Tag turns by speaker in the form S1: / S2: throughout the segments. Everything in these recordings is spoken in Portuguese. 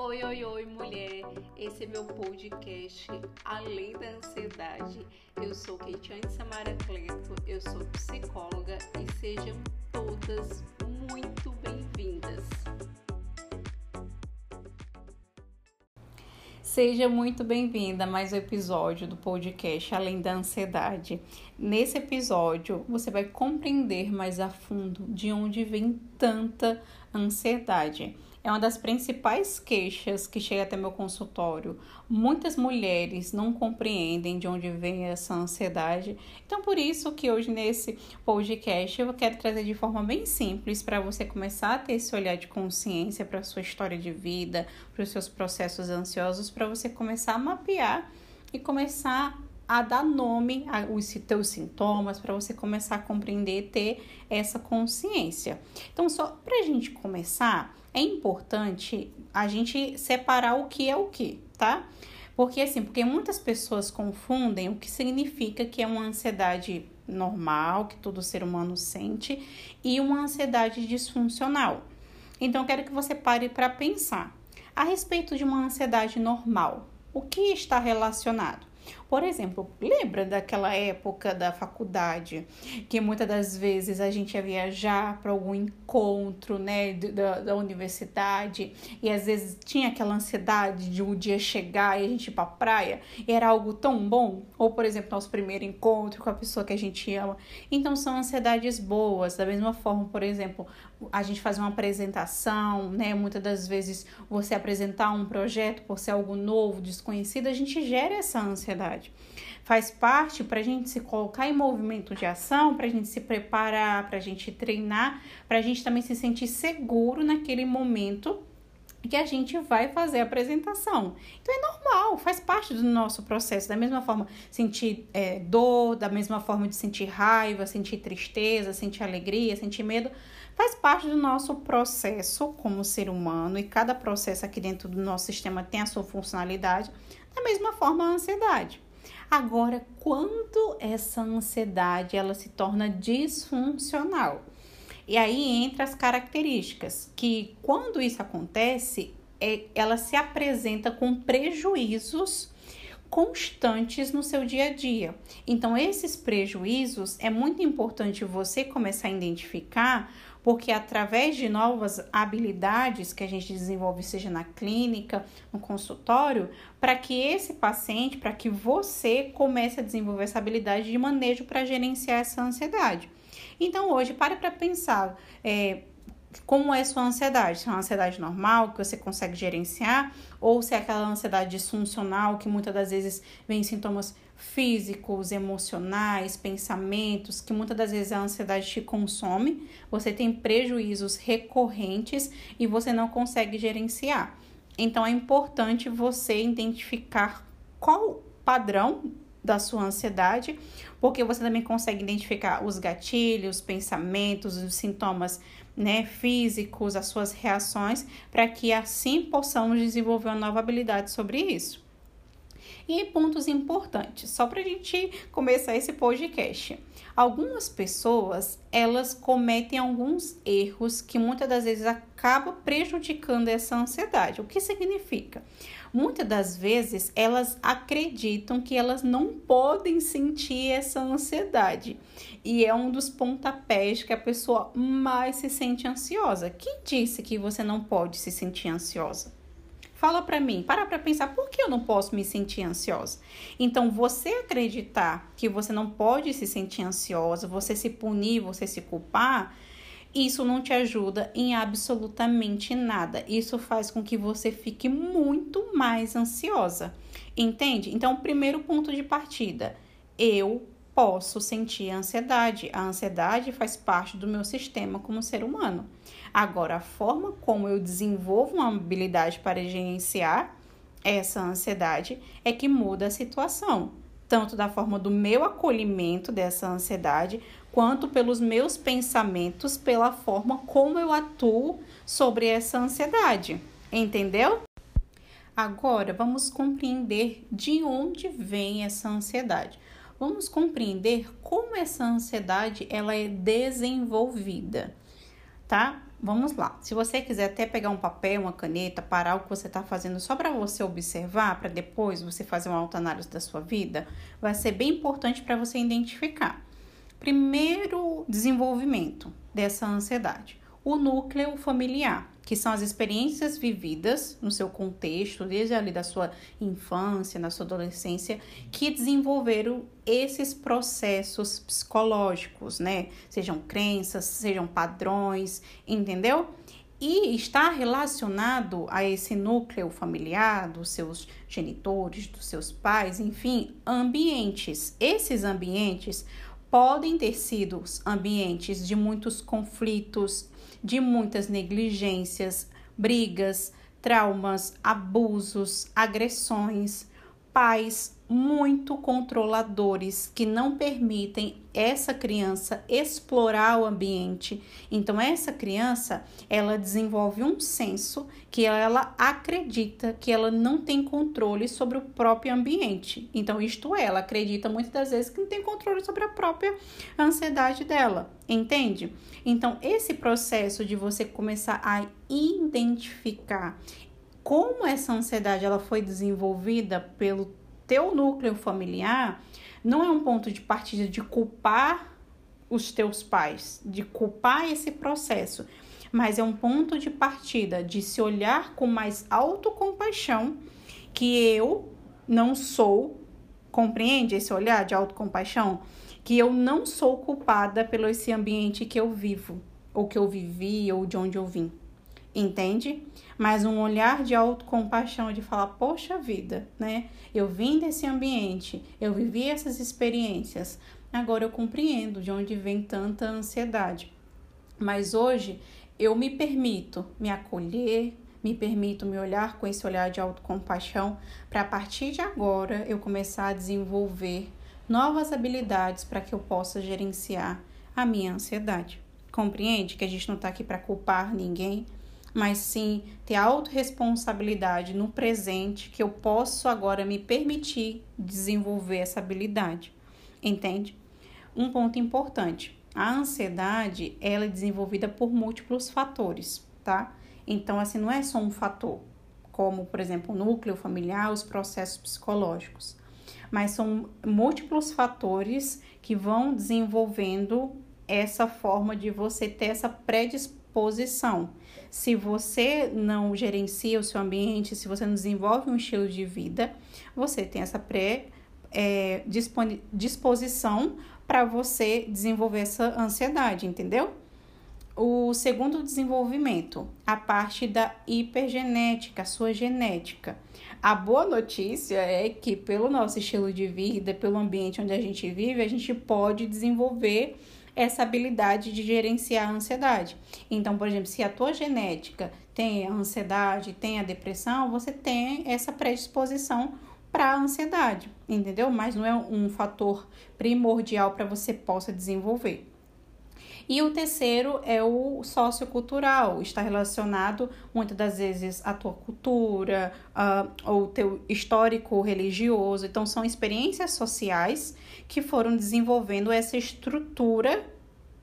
S1: Oi, oi, oi, mulher! Esse é meu podcast Além da Ansiedade. Eu sou Keitiane Samara Cleto, eu sou psicóloga e sejam todas muito bem-vindas. Seja muito bem-vinda a mais um episódio do podcast Além da Ansiedade. Nesse episódio, você vai compreender mais a fundo de onde vem tanta ansiedade é uma das principais queixas que chega até meu consultório. Muitas mulheres não compreendem de onde vem essa ansiedade. Então, por isso que hoje nesse podcast eu quero trazer de forma bem simples para você começar a ter esse olhar de consciência para a sua história de vida, para os seus processos ansiosos, para você começar a mapear e começar a dar nome aos seus sintomas, para você começar a compreender e ter essa consciência. Então, só para a gente começar, é importante a gente separar o que é o que, tá? Porque assim, porque muitas pessoas confundem o que significa que é uma ansiedade normal, que todo ser humano sente, e uma ansiedade disfuncional. Então, quero que você pare para pensar a respeito de uma ansiedade normal. O que está relacionado? Por exemplo, lembra daquela época da faculdade que muitas das vezes a gente ia viajar para algum encontro, né, da, da universidade e às vezes tinha aquela ansiedade de um dia chegar e a gente ir para praia era algo tão bom? Ou, por exemplo, nosso primeiro encontro com a pessoa que a gente ama. Então, são ansiedades boas. Da mesma forma, por exemplo, a gente fazer uma apresentação, né? Muitas das vezes você apresentar um projeto por ser algo novo, desconhecido, a gente gera essa ansiedade. Faz parte para a gente se colocar em movimento de ação, para a gente se preparar, para a gente treinar, para a gente também se sentir seguro naquele momento que a gente vai fazer a apresentação. Então é normal, faz parte do nosso processo. Da mesma forma, sentir é, dor, da mesma forma de sentir raiva, sentir tristeza, sentir alegria, sentir medo faz parte do nosso processo como ser humano e cada processo aqui dentro do nosso sistema tem a sua funcionalidade, da mesma forma a ansiedade. Agora, quando essa ansiedade ela se torna disfuncional, e aí entra as características que quando isso acontece, é, ela se apresenta com prejuízos constantes no seu dia a dia. Então, esses prejuízos é muito importante você começar a identificar porque através de novas habilidades que a gente desenvolve, seja na clínica, no consultório, para que esse paciente, para que você comece a desenvolver essa habilidade de manejo para gerenciar essa ansiedade. Então, hoje, pare para pensar. É, como é sua ansiedade? Se é uma ansiedade normal que você consegue gerenciar, ou se é aquela ansiedade disfuncional que muitas das vezes vem sintomas físicos, emocionais, pensamentos, que muitas das vezes a ansiedade te consome, você tem prejuízos recorrentes e você não consegue gerenciar. Então é importante você identificar qual padrão da sua ansiedade, porque você também consegue identificar os gatilhos, pensamentos, os sintomas né, físicos, as suas reações, para que assim possamos desenvolver uma nova habilidade sobre isso. E pontos importantes, só para a gente começar esse podcast. Algumas pessoas, elas cometem alguns erros que muitas das vezes acabam prejudicando essa ansiedade. O que significa? Muitas das vezes elas acreditam que elas não podem sentir essa ansiedade. E é um dos pontapés que a pessoa mais se sente ansiosa. Quem disse que você não pode se sentir ansiosa? Fala para mim, para para pensar por que eu não posso me sentir ansiosa. Então, você acreditar que você não pode se sentir ansiosa, você se punir, você se culpar, isso não te ajuda em absolutamente nada. Isso faz com que você fique muito mais ansiosa. Entende? Então, primeiro ponto de partida, eu posso sentir ansiedade. A ansiedade faz parte do meu sistema como ser humano. Agora, a forma como eu desenvolvo uma habilidade para gerenciar essa ansiedade é que muda a situação, tanto da forma do meu acolhimento dessa ansiedade, quanto pelos meus pensamentos, pela forma como eu atuo sobre essa ansiedade. Entendeu? Agora, vamos compreender de onde vem essa ansiedade vamos compreender como essa ansiedade ela é desenvolvida, tá? Vamos lá. Se você quiser até pegar um papel, uma caneta, parar o que você está fazendo só para você observar, para depois você fazer uma autoanálise da sua vida, vai ser bem importante para você identificar. Primeiro desenvolvimento dessa ansiedade, o núcleo familiar que são as experiências vividas no seu contexto, desde ali da sua infância, na sua adolescência, que desenvolveram esses processos psicológicos, né? Sejam crenças, sejam padrões, entendeu? E está relacionado a esse núcleo familiar, dos seus genitores, dos seus pais, enfim, ambientes. Esses ambientes podem ter sido ambientes de muitos conflitos, de muitas negligências, brigas, traumas, abusos, agressões, pais muito controladores que não permitem essa criança explorar o ambiente. Então essa criança, ela desenvolve um senso que ela acredita que ela não tem controle sobre o próprio ambiente. Então isto é, ela acredita muitas das vezes que não tem controle sobre a própria ansiedade dela, entende? Então esse processo de você começar a identificar como essa ansiedade ela foi desenvolvida pelo teu núcleo familiar não é um ponto de partida de culpar os teus pais, de culpar esse processo, mas é um ponto de partida de se olhar com mais autocompaixão que eu não sou, compreende esse olhar de autocompaixão? Que eu não sou culpada pelo esse ambiente que eu vivo, ou que eu vivi, ou de onde eu vim entende? Mas um olhar de autocompaixão, de falar, poxa vida, né? Eu vim desse ambiente, eu vivi essas experiências, agora eu compreendo de onde vem tanta ansiedade. Mas hoje eu me permito me acolher, me permito me olhar com esse olhar de autocompaixão, para a partir de agora eu começar a desenvolver novas habilidades para que eu possa gerenciar a minha ansiedade. Compreende que a gente não está aqui para culpar ninguém, mas sim ter autorresponsabilidade no presente que eu posso agora me permitir desenvolver essa habilidade. Entende? Um ponto importante. A ansiedade, ela é desenvolvida por múltiplos fatores, tá? Então, assim, não é só um fator, como, por exemplo, o núcleo familiar, os processos psicológicos, mas são múltiplos fatores que vão desenvolvendo essa forma de você ter essa predisposição se você não gerencia o seu ambiente, se você não desenvolve um estilo de vida, você tem essa pré é, disposição para você desenvolver essa ansiedade, entendeu? O segundo desenvolvimento, a parte da hipergenética, a sua genética. A boa notícia é que, pelo nosso estilo de vida, pelo ambiente onde a gente vive, a gente pode desenvolver essa habilidade de gerenciar a ansiedade. Então, por exemplo, se a tua genética tem a ansiedade, tem a depressão, você tem essa predisposição para a ansiedade, entendeu? Mas não é um fator primordial para você possa desenvolver. E o terceiro é o sociocultural, está relacionado muitas das vezes à tua cultura, uh, ou teu histórico religioso. Então, são experiências sociais que foram desenvolvendo essa estrutura,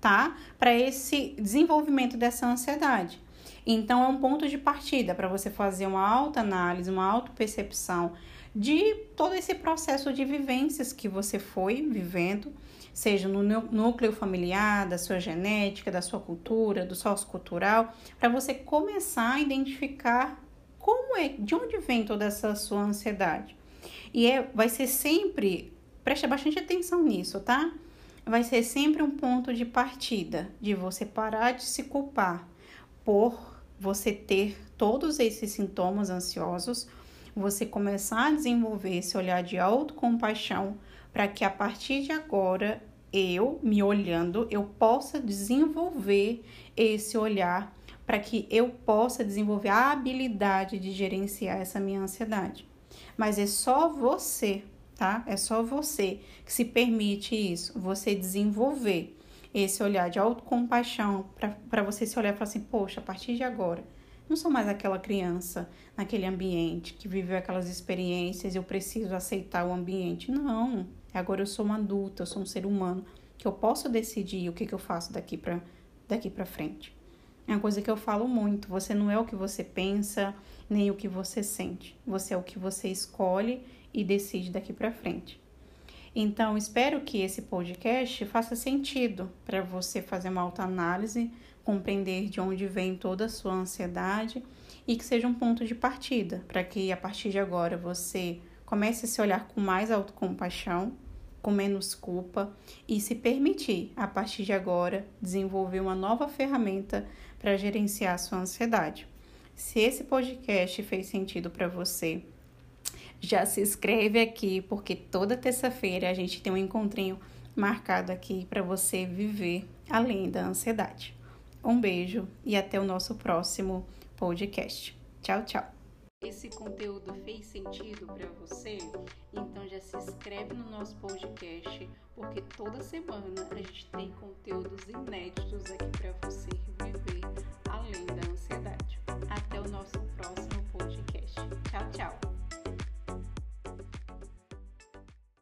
S1: tá? Para esse desenvolvimento dessa ansiedade. Então, é um ponto de partida para você fazer uma autoanálise, uma autopercepção de todo esse processo de vivências que você foi vivendo, seja no núcleo familiar, da sua genética, da sua cultura, do sociocultural, para você começar a identificar como é, de onde vem toda essa sua ansiedade. E é, vai ser sempre Preste bastante atenção nisso, tá? Vai ser sempre um ponto de partida de você parar de se culpar por você ter todos esses sintomas ansiosos, você começar a desenvolver esse olhar de autocompaixão para que a partir de agora eu, me olhando, eu possa desenvolver esse olhar para que eu possa desenvolver a habilidade de gerenciar essa minha ansiedade. Mas é só você tá? É só você que se permite isso, você desenvolver esse olhar de autocompaixão para você se olhar e falar assim: poxa, a partir de agora, não sou mais aquela criança naquele ambiente que viveu aquelas experiências, eu preciso aceitar o ambiente. Não, agora eu sou uma adulta, eu sou um ser humano que eu posso decidir o que, que eu faço daqui para daqui frente. É uma coisa que eu falo muito. Você não é o que você pensa, nem o que você sente. Você é o que você escolhe e decide daqui para frente. Então, espero que esse podcast faça sentido para você fazer uma autoanálise, compreender de onde vem toda a sua ansiedade e que seja um ponto de partida para que a partir de agora você comece a se olhar com mais autocompaixão, com menos culpa e se permitir, a partir de agora, desenvolver uma nova ferramenta para gerenciar sua ansiedade. Se esse podcast fez sentido para você, já se inscreve aqui, porque toda terça-feira a gente tem um encontrinho marcado aqui para você viver além da ansiedade. Um beijo e até o nosso próximo podcast. Tchau, tchau. Esse conteúdo fez sentido para você? Então já se inscreve no nosso podcast, porque toda semana a gente tem conteúdos inéditos aqui para você viver além da